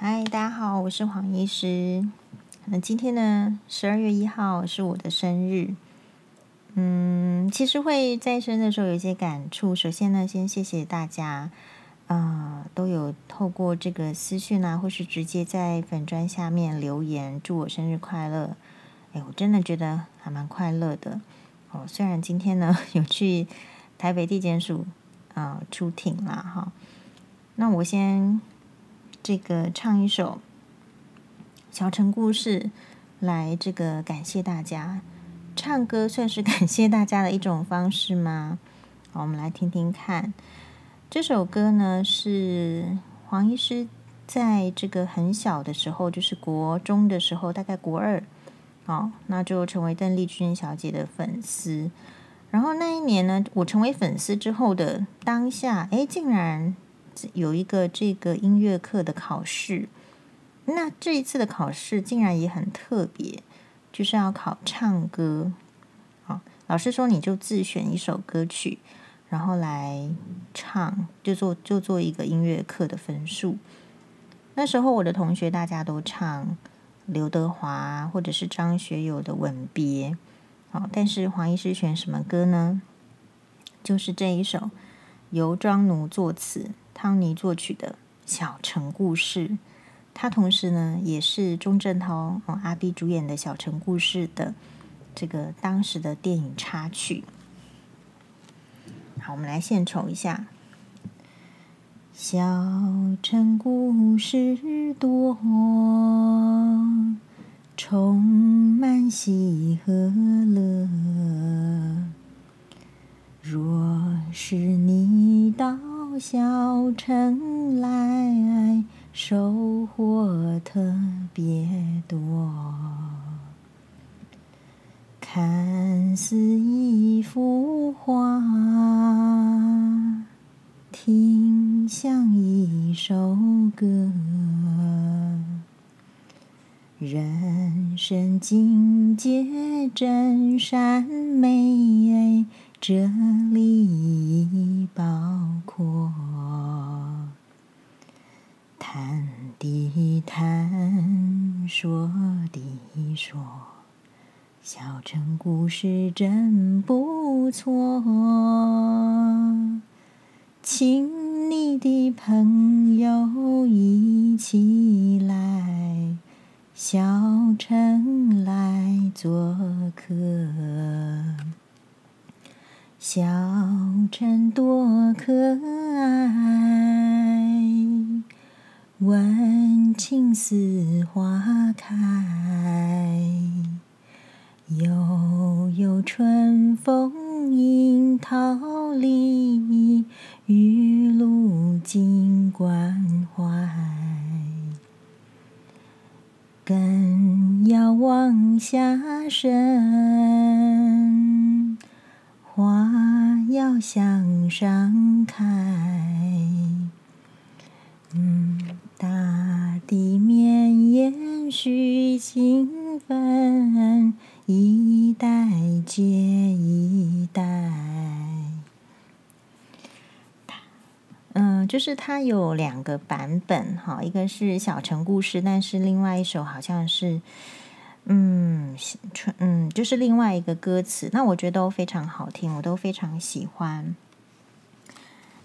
嗨，大家好，我是黄医师。那今天呢，十二月一号是我的生日。嗯，其实会在生的时候有一些感触。首先呢，先谢谢大家，啊、都有透过这个私讯啊，或是直接在粉砖下面留言祝我生日快乐。哎，我真的觉得还蛮快乐的。哦，虽然今天呢 有去台北地检署啊、出庭啦，哈。那我先。这个唱一首小城故事，来这个感谢大家。唱歌算是感谢大家的一种方式吗？好，我们来听听看。这首歌呢是黄医师在这个很小的时候，就是国中的时候，大概国二，哦，那就成为邓丽君小姐的粉丝。然后那一年呢，我成为粉丝之后的当下，哎，竟然。有一个这个音乐课的考试，那这一次的考试竟然也很特别，就是要考唱歌。好，老师说你就自选一首歌曲，然后来唱，就做就做一个音乐课的分数。那时候我的同学大家都唱刘德华或者是张学友的《吻别》，好，但是黄医师选什么歌呢？就是这一首，由庄奴作词。汤尼作曲的小城故事，他同时呢也是钟镇涛哦阿 B 主演的小城故事的这个当时的电影插曲。好，我们来献丑一下。小城故事多，充满喜和乐。若是你到。小城来，收获特别多。看似一幅画，听像一首歌。人生境请你的朋友一起来，小城来做客。小城多可爱，温情似花开。悠悠春风迎桃李，雨露尽关怀。更要往下深。花要向上开，嗯，大地绵延续情分，一代接一代。嗯，就是它有两个版本哈，一个是小城故事，但是另外一首好像是。嗯，嗯，就是另外一个歌词，那我觉得都非常好听，我都非常喜欢。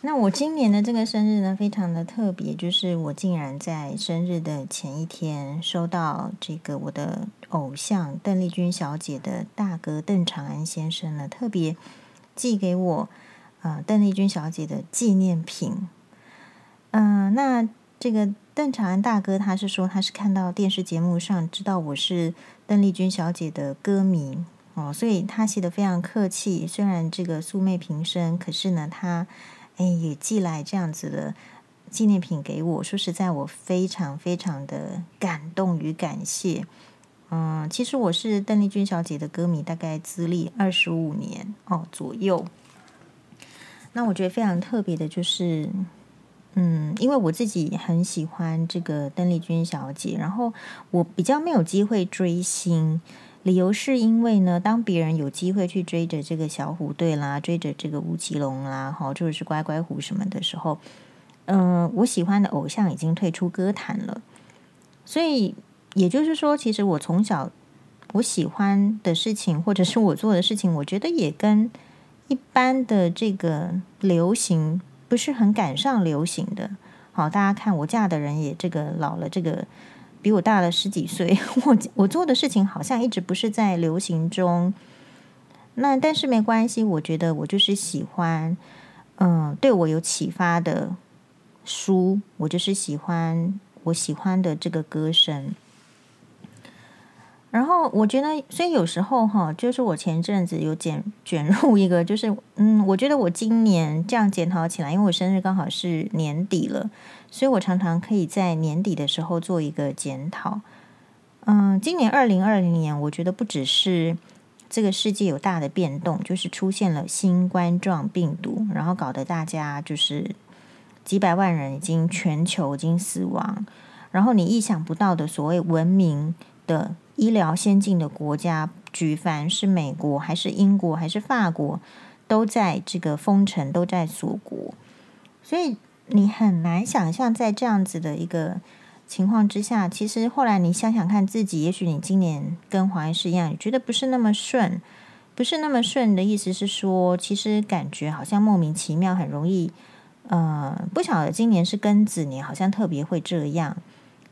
那我今年的这个生日呢，非常的特别，就是我竟然在生日的前一天收到这个我的偶像邓丽君小姐的大哥邓长安先生呢，特别寄给我呃邓丽君小姐的纪念品。嗯、那这个。邓长安大哥，他是说他是看到电视节目上知道我是邓丽君小姐的歌迷哦，所以他写的非常客气。虽然这个素昧平生，可是呢，他哎也寄来这样子的纪念品给我。说实在，我非常非常的感动与感谢。嗯，其实我是邓丽君小姐的歌迷，大概资历二十五年哦左右。那我觉得非常特别的就是。嗯，因为我自己很喜欢这个邓丽君小姐，然后我比较没有机会追星，理由是因为呢，当别人有机会去追着这个小虎队啦，追着这个吴奇隆啦，好，就是乖乖虎什么的时候，嗯、我喜欢的偶像已经退出歌坛了，所以也就是说，其实我从小我喜欢的事情，或者是我做的事情，我觉得也跟一般的这个流行不是很赶上流行的。好，大家看我嫁的人也这个老了，这个比我大了十几岁，我我做的事情好像一直不是在流行中。那但是没关系，我觉得我就是喜欢，嗯，对我有启发的书，我就是喜欢我喜欢的这个歌声。然后我觉得，所以有时候哈，就是我前阵子有卷卷入一个，就是嗯，我觉得我今年这样检讨起来，因为我生日刚好是年底了，所以我常常可以在年底的时候做一个检讨。嗯，今年二零二零年，我觉得不只是这个世界有大的变动，就是出现了新冠状病毒，然后搞得大家就是几百万人已经全球已经死亡，然后你意想不到的所谓文明的。医疗先进的国家，举凡是美国还是英国还是法国，都在这个封城，都在锁国，所以你很难想象，在这样子的一个情况之下，其实后来你想想看自己，也许你今年跟黄医师一样，你觉得不是那么顺，不是那么顺的意思是说，其实感觉好像莫名其妙，很容易，呃，不晓得今年是庚子年，好像特别会这样。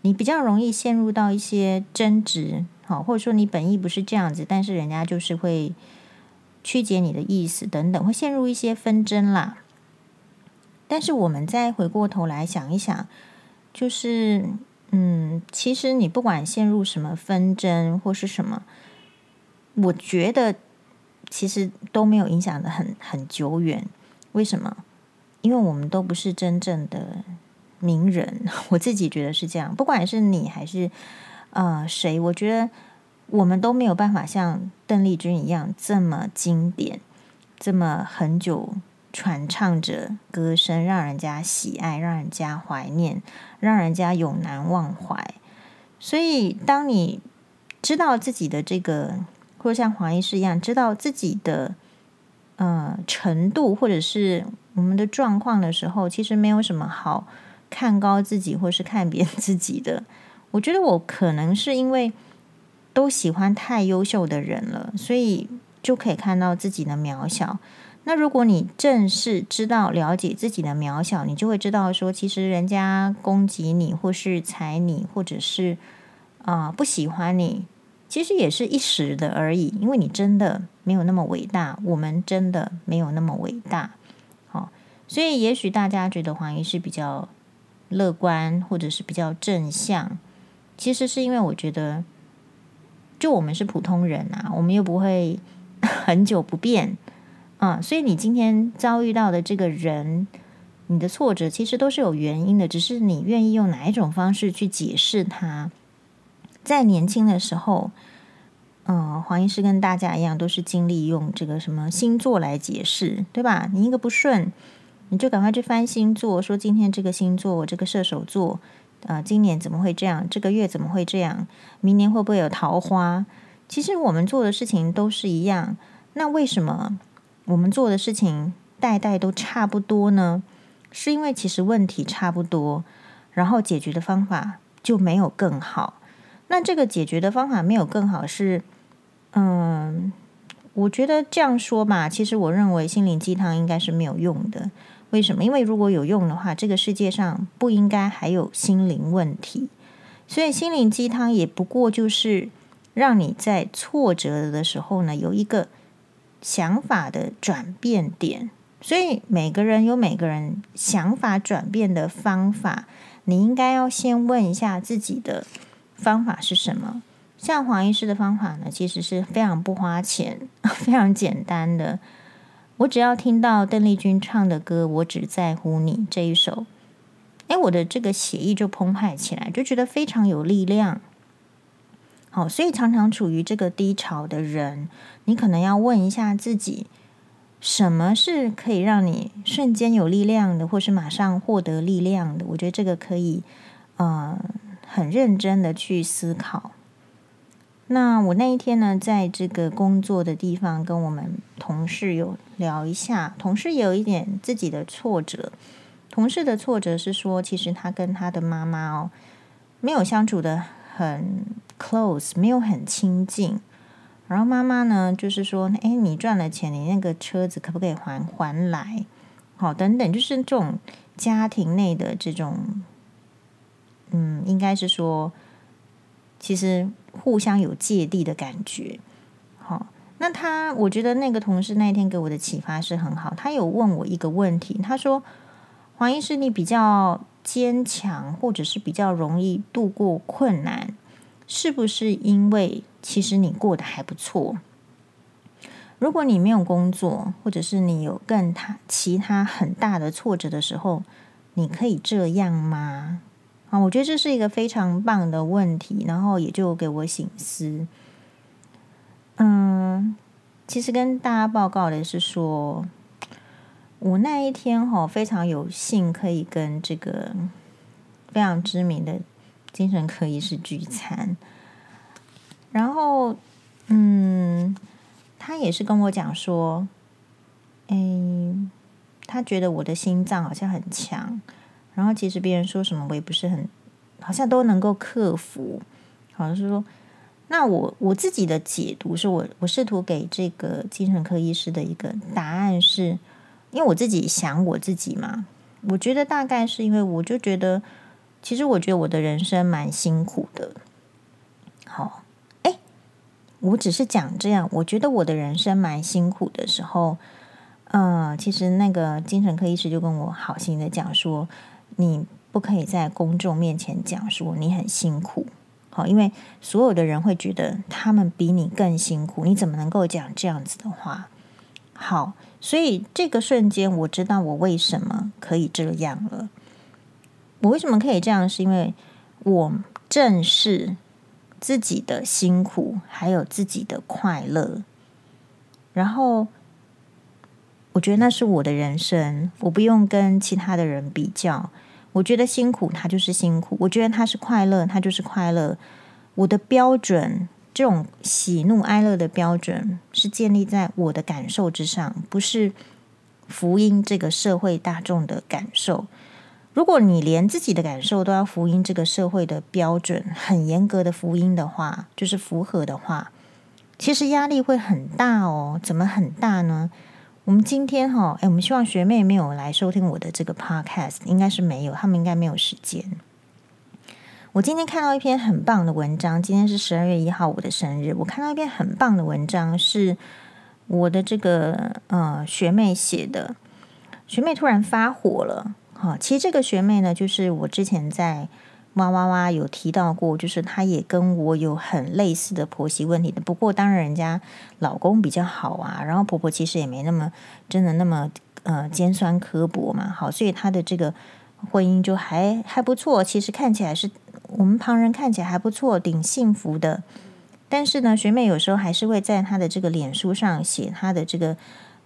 你比较容易陷入到一些争执，好，或者说你本意不是这样子，但是人家就是会曲解你的意思等等，会陷入一些纷争啦。但是我们再回过头来想一想，就是，嗯，其实你不管陷入什么纷争或是什么，我觉得其实都没有影响的很很久远。为什么？因为我们都不是真正的。名人，我自己觉得是这样。不管是你还是呃谁，我觉得我们都没有办法像邓丽君一样这么经典，这么很久传唱着歌声，让人家喜爱，让人家怀念，让人家永难忘怀。所以，当你知道自己的这个，或者像黄医师一样，知道自己的呃程度，或者是我们的状况的时候，其实没有什么好。看高自己或是看扁自己的，我觉得我可能是因为都喜欢太优秀的人了，所以就可以看到自己的渺小。那如果你正是知道了解自己的渺小，你就会知道说，其实人家攻击你，或是踩你，或者是啊、不喜欢你，其实也是一时的而已，因为你真的没有那么伟大，我们真的没有那么伟大。好，所以也许大家觉得黄医师比较。乐观或者是比较正向，其实是因为我觉得，就我们是普通人啊，我们又不会很久不变啊，所以你今天遭遇到的这个人，你的挫折其实都是有原因的，只是你愿意用哪一种方式去解释它。在年轻的时候，嗯、黄医师跟大家一样，都是经历用这个什么星座来解释，对吧？你一个不顺。你就赶快去翻星座，说今天这个星座，我这个射手座，啊、呃，今年怎么会这样？这个月怎么会这样？明年会不会有桃花？其实我们做的事情都是一样，那为什么我们做的事情代代都差不多呢？是因为其实问题差不多，然后解决的方法就没有更好。那这个解决的方法没有更好是，嗯，我觉得这样说吧，其实我认为心灵鸡汤应该是没有用的。为什么？因为如果有用的话，这个世界上不应该还有心灵问题。所以心灵鸡汤也不过就是让你在挫折的时候呢，有一个想法的转变点。所以每个人有每个人想法转变的方法，你应该要先问一下自己的方法是什么。像黄医师的方法呢，其实是非常不花钱、非常简单的。我只要听到邓丽君唱的歌，我只在乎你这一首，哎，我的这个血液就澎湃起来，就觉得非常有力量。好，所以常常处于这个低潮的人，你可能要问一下自己，什么是可以让你瞬间有力量的，或是马上获得力量的？我觉得这个可以，呃，很认真的去思考。那我那一天呢，在这个工作的地方，跟我们同事有聊一下。同事也有一点自己的挫折。同事的挫折是说，其实他跟他的妈妈哦，没有相处的很 close，没有很亲近。然后妈妈呢，就是说，哎，你赚了钱，你那个车子可不可以还还来？好，等等，就是这种家庭内的这种，嗯，应该是说，其实互相有芥蒂的感觉。好，那他，我觉得那个同事那一天给我的启发是很好。他有问我一个问题，他说：“黄医师，你比较坚强，或者是比较容易度过困难，是不是因为其实你过得还不错？”如果你没有工作，或者是你有更他其他很大的挫折的时候，你可以这样吗？啊，我觉得这是一个非常棒的问题，然后也就给我醒思。嗯，其实跟大家报告的是说，我那一天哈非常有幸可以跟这个非常知名的精神科医师聚餐，然后嗯。他也是跟我讲说，哎，他觉得我的心脏好像很强，然后其实别人说什么我也不是很，好像都能够克服。好像是说，那我我自己的解读是我我试图给这个精神科医师的一个答案是，因为我自己想我自己嘛，我觉得大概是因为我就觉得，其实我觉得我的人生蛮辛苦的。好。哎我只是讲这样，我觉得我的人生蛮辛苦的时候，嗯，其实那个精神科医师就跟我好心的讲说，你不可以在公众面前讲说你很辛苦，好，因为所有的人会觉得他们比你更辛苦，你怎么能够讲这样子的话？好，所以这个瞬间我知道我为什么可以这样了。我为什么可以这样？是因为我正视。自己的辛苦，还有自己的快乐，然后我觉得那是我的人生，我不用跟其他的人比较。我觉得辛苦，他就是辛苦；我觉得他是快乐，他就是快乐。我的标准，这种喜怒哀乐的标准，是建立在我的感受之上，不是福音这个社会大众的感受。如果你连自己的感受都要福音这个社会的标准，很严格的福音的话，就是符合的话，其实压力会很大哦。怎么很大呢？我们今天哈，哎，我们希望学妹没有来收听我的这个 podcast，应该是没有，他们应该没有时间。我今天看到一篇很棒的文章，今天是十二月一号，我的生日。我看到一篇很棒的文章，是我的这个呃学妹写的，学妹突然发火了。好，其实这个学妹呢，就是我之前在哇哇哇有提到过，就是她也跟我有很类似的婆媳问题的。不过当然人家老公比较好啊，然后婆婆其实也没那么真的那么呃尖酸刻薄嘛。好，所以她的这个婚姻就还还不错。其实看起来是我们旁人看起来还不错，挺幸福的。但是呢，学妹有时候还是会在她的这个脸书上写她的这个。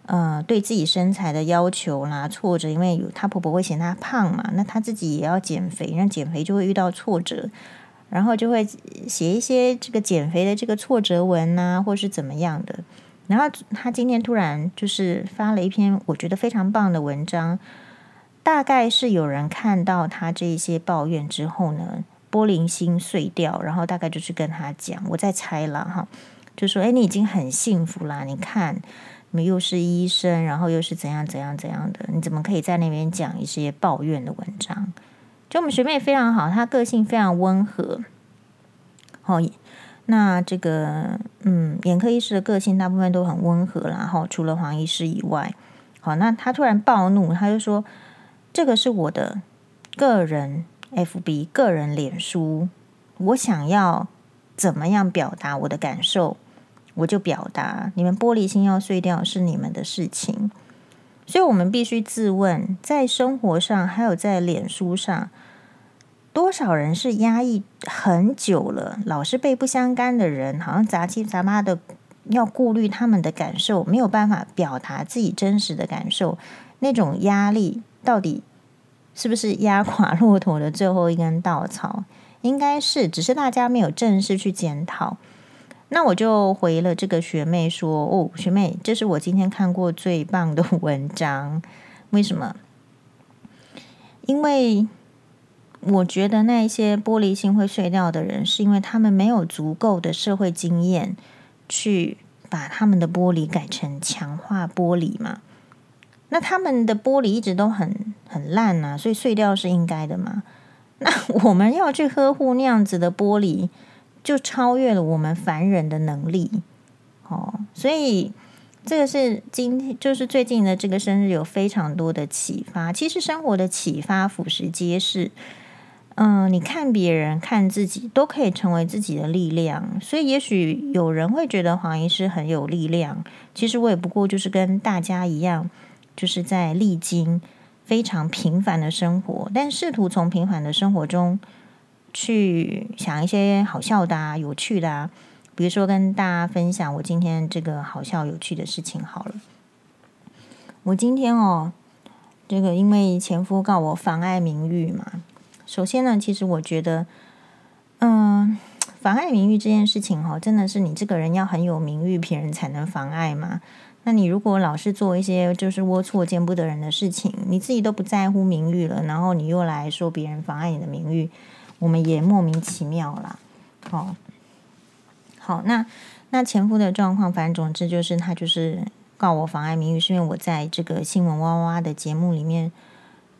呃，对自己身材的要求啦，挫折，因为有她婆婆会嫌她胖嘛，那她自己也要减肥，那减肥就会遇到挫折，然后就会写一些这个减肥的这个挫折文呐，或是怎么样的。然后她今天突然就是发了一篇我觉得非常棒的文章，大概是有人看到她这一些抱怨之后呢，玻璃心碎掉，然后大概就是跟她讲，我在猜了哈，就说：“哎，你已经很幸福啦，你看。”又是医生，然后又是怎样怎样怎样的？你怎么可以在那边讲一些抱怨的文章？就我们学妹非常好，她个性非常温和。好，那这个嗯，眼科医师的个性大部分都很温和，然后除了黄医师以外，好，那他突然暴怒，他就说：“这个是我的个人 FB 个人脸书，我想要怎么样表达我的感受？”我就表达，你们玻璃心要碎掉是你们的事情，所以我们必须自问，在生活上还有在脸书上，多少人是压抑很久了，老是被不相干的人，好像杂七杂八的要顾虑他们的感受，没有办法表达自己真实的感受，那种压力到底是不是压垮骆驼的最后一根稻草？应该是，只是大家没有正式去检讨。那我就回了这个学妹说：“哦，学妹，这是我今天看过最棒的文章。为什么？因为我觉得那些玻璃心会碎掉的人，是因为他们没有足够的社会经验，去把他们的玻璃改成强化玻璃嘛。那他们的玻璃一直都很很烂啊，所以碎掉是应该的嘛。那我们要去呵护那样子的玻璃，就超越了我们凡人的能力。哦，所以这个是今天就是最近的这个生日有非常多的启发。其实生活的启发俯拾皆是。嗯、你看别人看自己都可以成为自己的力量。所以也许有人会觉得黄医师很有力量，其实我也不过就是跟大家一样。就是在历经非常平凡的生活，但试图从平凡的生活中去想一些好笑的啊、有趣的啊，比如说跟大家分享我今天这个好笑有趣的事情好了。我今天哦，这个因为前夫告我妨碍名誉嘛。首先呢，其实我觉得，嗯，妨碍名誉这件事情哈，真的是你这个人要很有名誉，别人才能妨碍吗？那你如果老是做一些就是龌龊见不得人的事情，你自己都不在乎名誉了，然后你又来说别人妨碍你的名誉，我们也莫名其妙啦。好，好，那那前夫的状况，反正总之就是他就是告我妨碍名誉，是因为我在这个新闻哇哇的节目里面，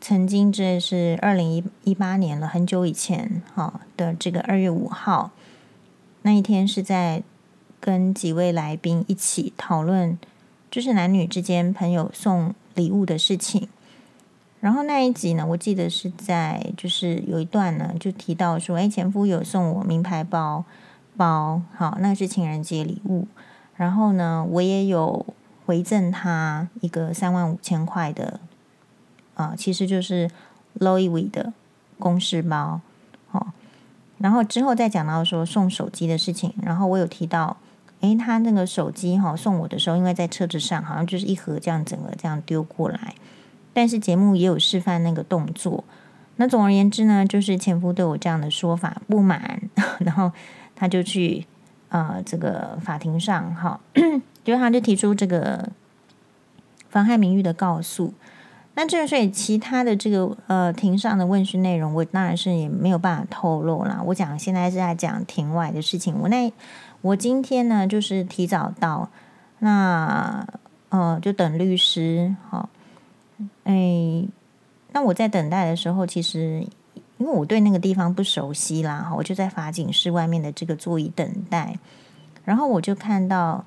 曾经这是二零一八年了，很久以前，好的这个二月五号那一天是在跟几位来宾一起讨论。就是男女之间朋友送礼物的事情，然后那一集呢，我记得是在就是有一段呢，就提到说，哎，前夫有送我名牌包包，好，那是情人节礼物。然后呢，我也有回赠他一个三万五千块的，啊，其实就是 Louis V 的公事包，好。然后之后再讲到说送手机的事情，然后我有提到。诶，他那个手机哈送我的时候，因为在车子上，好像就是一盒这样整个这样丢过来。但是节目也有示范那个动作。那总而言之呢，就是前夫对我这样的说法不满，然后他就去呃这个法庭上哈，就他就提出这个妨害名誉的告诉。那这所以其他的这个呃庭上的问讯内容，我当然是也没有办法透露啦。我讲现在是在讲庭外的事情，我那。我今天呢，就是提早到，那呃，就等律师。好，哎，那我在等待的时候，其实因为我对那个地方不熟悉啦，我就在法警室外面的这个座椅等待。然后我就看到，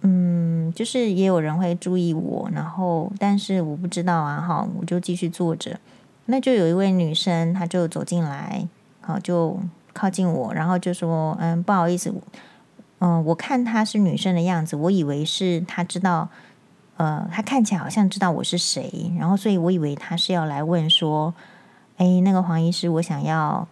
嗯，就是也有人会注意我，然后但是我不知道啊，哈，我就继续坐着。那就有一位女生，她就走进来，好就。靠近我，然后就说：“嗯，不好意思，嗯，我看她是女生的样子，我以为是她知道，呃，他看起来好像知道我是谁，然后所以我以为他是要来问说，哎，那个黄医师，我想要，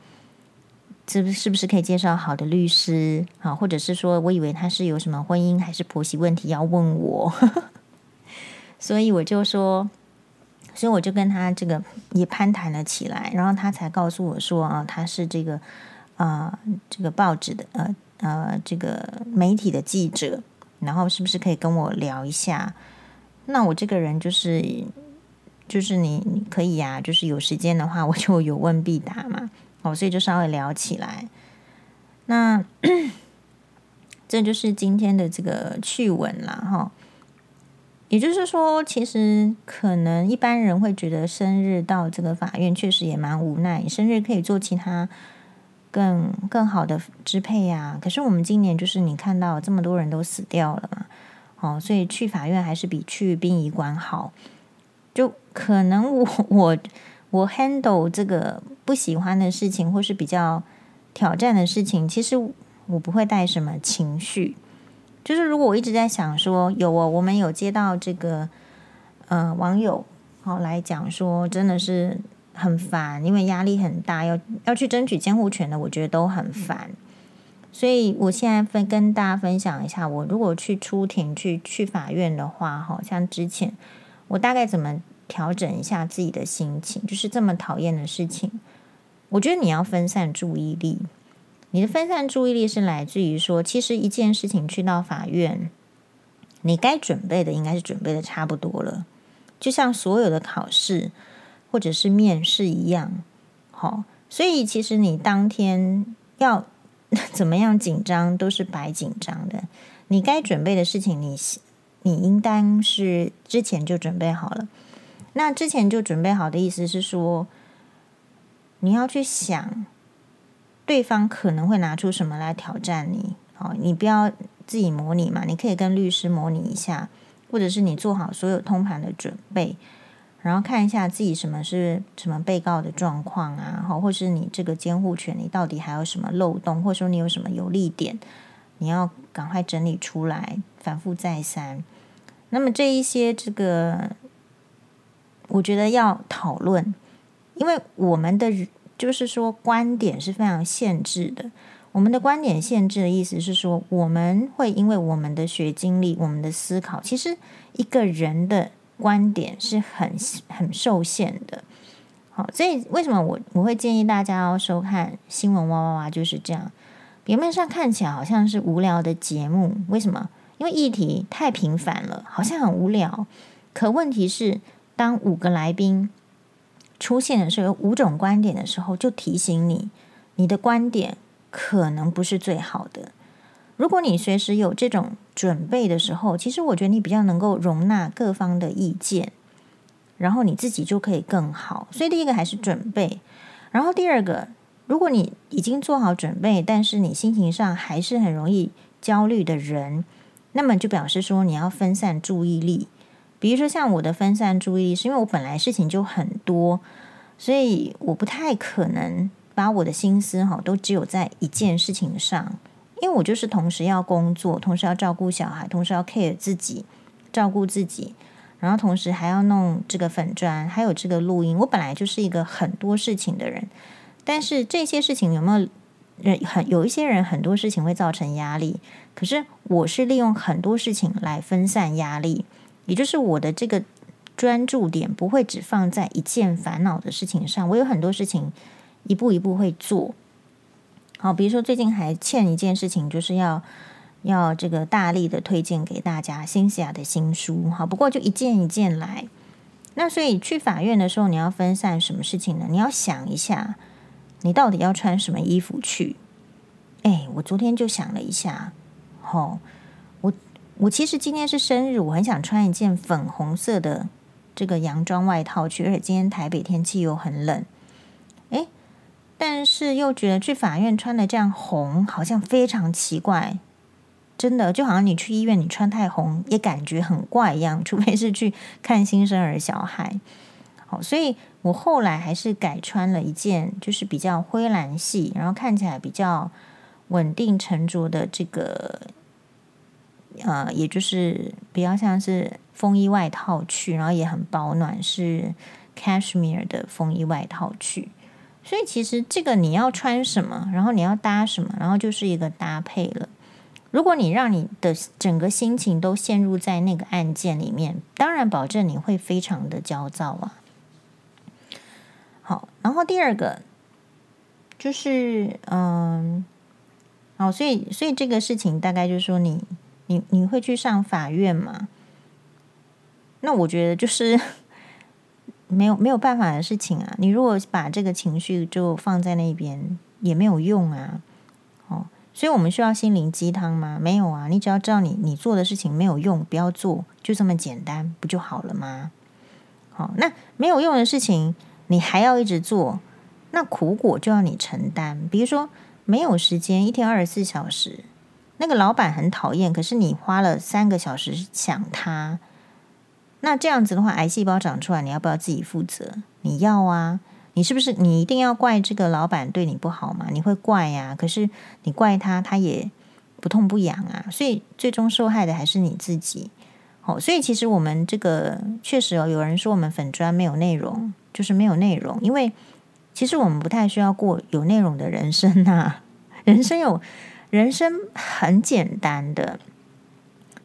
是不是不是可以介绍好的律师啊？或者是说我以为他是有什么婚姻还是婆媳问题要问我，所以我就说，所以我就跟他这个也攀谈了起来，然后他才告诉我说啊，他是这个。”啊、呃，这个报纸的呃呃，这个媒体的记者，然后是不是可以跟我聊一下？那我这个人就是就是你可以呀、就是有时间的话，我就有问必答嘛。哦，所以就稍微聊起来。那 这就是今天的这个趣闻了哈。也就是说，其实可能一般人会觉得生日到这个法院确实也蛮无奈，生日可以做其他。更更好的支配呀、可是我们今年就是你看到这么多人都死掉了嘛，哦，所以去法院还是比去殡仪馆好。就可能我 我我 handle 这个不喜欢的事情或是比较挑战的事情，其实我不会带什么情绪。就是如果我一直在想说有哦，我们有接到这个呃网友好、哦、来讲说，真的是。很烦，因为压力很大，要要去争取监护权的，我觉得都很烦。所以我现在分跟大家分享一下，我如果去出庭去去法院的话，好像之前我大概怎么调整一下自己的心情，就是这么讨厌的事情，我觉得你要分散注意力。你的分散注意力是来自于说，其实一件事情去到法院，你该准备的应该是准备的差不多了，就像所有的考试。或者是面试一样，好，所以其实你当天要 怎么样紧张都是白紧张的。你该准备的事情你，你应当是之前就准备好了。那之前就准备好的意思是说，你要去想对方可能会拿出什么来挑战你。哦，你不要自己模拟嘛，你可以跟律师模拟一下，或者是你做好所有通盘的准备，然后看一下自己什么是什么被告的状况啊，好，或是你这个监护权你到底还有什么漏洞，或者说你有什么有利点。你要赶快整理出来，反复再三。那么这一些，这个我觉得要讨论，因为我们的就是说观点是非常限制的。我们的观点限制的意思是说，我们会因为我们的学经历、我们的思考，其实一个人的观点是很很受限的。好，所以为什么我我会建议大家要收看新闻哇哇哇，就是这样。表面上看起来好像是无聊的节目，为什么？因为议题太频繁了，好像很无聊。可问题是，当五个来宾出现的时候，有五种观点的时候，就提醒你，你的观点可能不是最好的。如果你随时有这种准备的时候，其实我觉得你比较能够容纳各方的意见，然后你自己就可以更好。所以第一个还是准备，然后第二个。如果你已经做好准备，但是你心情上还是很容易焦虑的人，那么就表示说你要分散注意力。比如说像我的分散注意力，是因为我本来事情就很多，所以我不太可能把我的心思哈都只有在一件事情上，因为我就是同时要工作，同时要照顾小孩，同时要 care 自己，照顾自己，然后同时还要弄这个粉砖，还有这个录音。我本来就是一个很多事情的人。但是这些事情有没有人很有一些人很多事情会造成压力，可是我是利用很多事情来分散压力，也就是我的这个专注点不会只放在一件烦恼的事情上，我有很多事情一步一步会做。好，比如说最近还欠一件事情，就是要要这个大力的推荐给大家新西亚的新书。好，不过就一件一件来。那所以去法院的时候，你要分散什么事情呢？你要想一下。你到底要穿什么衣服去？哎，我昨天就想了一下，哦，我我其实今天是生日，我很想穿一件粉红色的这个洋装外套去，而且今天台北天气又很冷，但是又觉得去法院穿的这样红好像非常奇怪，真的就好像你去医院你穿太红也感觉很怪一样，除非是去看新生儿小孩。好，所以我后来还是改穿了一件，就是比较灰蓝系，然后看起来比较稳定沉着的这个，呃，也就是比较像是风衣外套去，然后也很保暖，是 cashmere 的风衣外套去。所以其实这个你要穿什么，然后你要搭什么，然后就是一个搭配了。如果你让你的整个心情都陷入在那个案件里面，当然保证你会非常的焦躁啊。好，然后第二个就是，嗯，好，所以，所以这个事情大概就是说你，你，你，会去上法院吗？那我觉得就是没有没有办法的事情啊。你如果把这个情绪就放在那边，也没有用啊。哦，所以我们需要心灵鸡汤吗？没有啊。你只要知道你你做的事情没有用，不要做，就这么简单，不就好了吗？好，那没有用的事情。你还要一直做，那苦果就要你承担。比如说，没有时间，一天二十四小时，那个老板很讨厌，可是你花了三个小时想他，那这样子的话，癌细胞长出来，你要不要自己负责？你要啊，你是不是你一定要怪这个老板对你不好吗？你会怪呀，可是你怪他，他也不痛不痒啊，所以最终受害的还是你自己。好，所以其实我们这个确实哦，有人说我们粉专没有内容。就是没有内容，因为其实我们不太需要过有内容的人生呐。人生有人生很简单的，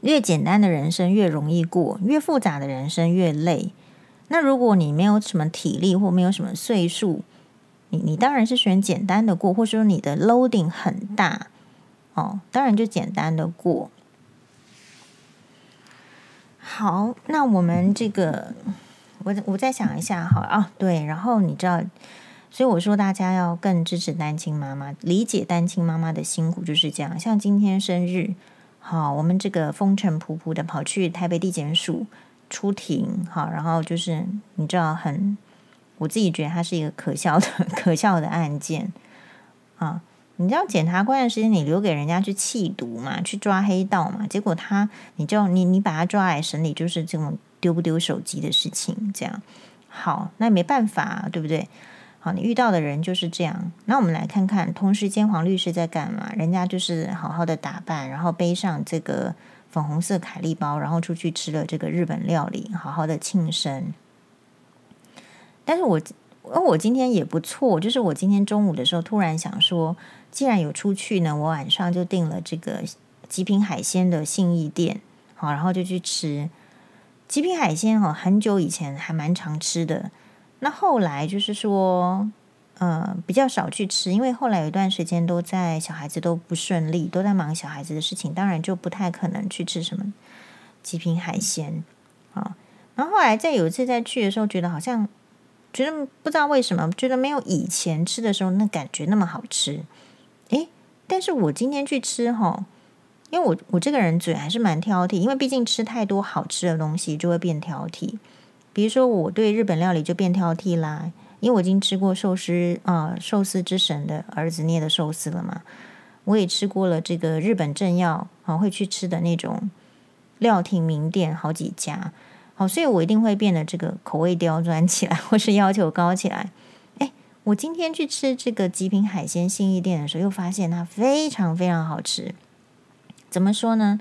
越简单的人生越容易过，越复杂的人生越累。那如果你没有什么体力或没有什么岁数，你你当然是选简单的过，或者说你的 loading 很大哦，当然就简单的过。好，那我们这个。我我再想一下哈啊，对，然后你知道所以我说大家要更支持单亲妈妈，理解单亲妈妈的辛苦就是这样。像今天生日，好，我们这个风尘仆仆的跑去台北地检署出庭，好，然后就是你知道很，我自己觉得它是一个可笑的 可笑的案件啊。你知道检察官的时间你留给人家去缉毒嘛，去抓黑道嘛，结果他你就你你把他抓来审理，就是这种丢不丢手机的事情，这样。好，那没办法，对不对？你遇到的人就是这样。那我们来看看，同时间黄律师在干嘛？人家就是好好的打扮，然后背上这个粉红色凯利包，然后出去吃了这个日本料理，好好的庆生。但是我，我今天也不错，就是我今天中午的时候突然想说。既然有出去呢，我晚上就订了这个极品海鲜的信义店，好，然后就去吃极品海鲜。哈，很久以前还蛮常吃的，那后来就是说，呃，比较少去吃，因为后来有一段时间都在小孩子都不顺利，都在忙小孩子的事情，当然就不太可能去吃什么极品海鲜啊。然后后来再有一次再去的时候，觉得好像觉得不知道为什么，觉得没有以前吃的时候那感觉那么好吃。诶，但是我今天去吃哈，因为我我这个人嘴还是蛮挑剔，因为毕竟吃太多好吃的东西就会变挑剔。比如说我对日本料理就变挑剔啦，因为我已经吃过寿司啊、寿司之神的儿子捏的寿司了嘛，我也吃过了这个日本政要啊会去吃的那种料亭名店好几家，好，所以我一定会变得这个口味刁钻起来，或是要求高起来。我今天去吃这个极品海鲜信义店的时候，又发现它非常非常好吃。怎么说呢？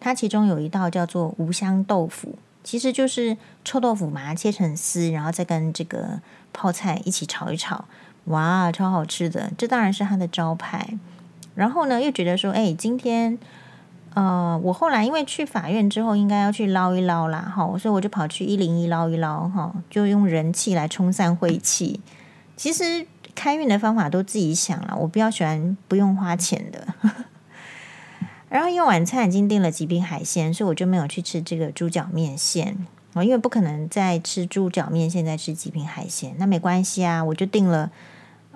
它其中有一道叫做无香豆腐，其实就是臭豆腐，把它切成丝，然后再跟这个泡菜一起炒一炒，哇，超好吃的！这当然是它的招牌。然后呢，又觉得说，哎，今天呃，我后来因为去法院之后，应该要去捞一捞啦，哈，所以我就跑去一零一捞一捞，哈，就用人气来冲散晦气。其实开运的方法都自己想了，我比较喜欢不用花钱的。然后因为晚餐已经订了极品海鲜，所以我就没有去吃这个猪脚面线。我因为不可能再吃猪脚面线，再吃极品海鲜，那没关系啊，我就订了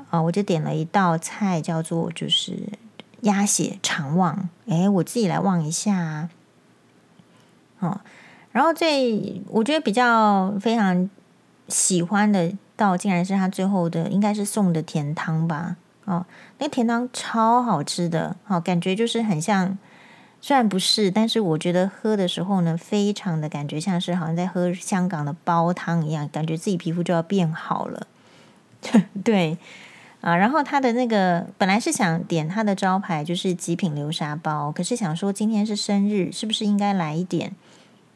啊，我就点了一道菜叫做就是鸭血肠旺。哎，我自己来望一下啊。哦，然后最我觉得比较非常喜欢的。到竟然是他最后的，应该是送的甜汤吧？哦，那甜汤超好吃的，哦、感觉就是很像，虽然不是，但是我觉得喝的时候呢，非常的感觉像是好像在喝香港的煲汤一样，感觉自己皮肤就要变好了。对啊，然后他的那个本来是想点他的招牌就是极品流沙包，可是想说今天是生日，是不是应该来一点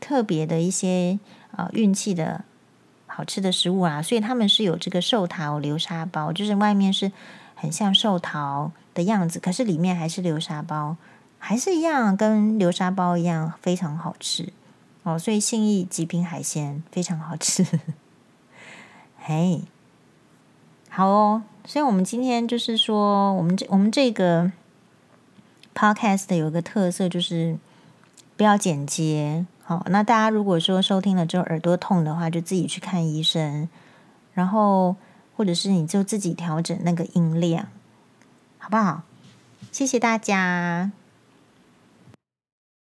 特别的一些啊运气的。好吃的食物啊，所以他们是有这个寿桃流沙包，就是外面是很像寿桃的样子，可是里面还是流沙包，还是一样跟流沙包一样非常好吃哦。所以信义极品海鲜非常好吃，嘿，好哦。所以我们今天就是说，我们这我们这个 podcast 有一个特色就是不要剪接。好，那大家如果说收听了之后耳朵痛的话，就自己去看医生，然后或者是你就自己调整那个音量，好不好？谢谢大家。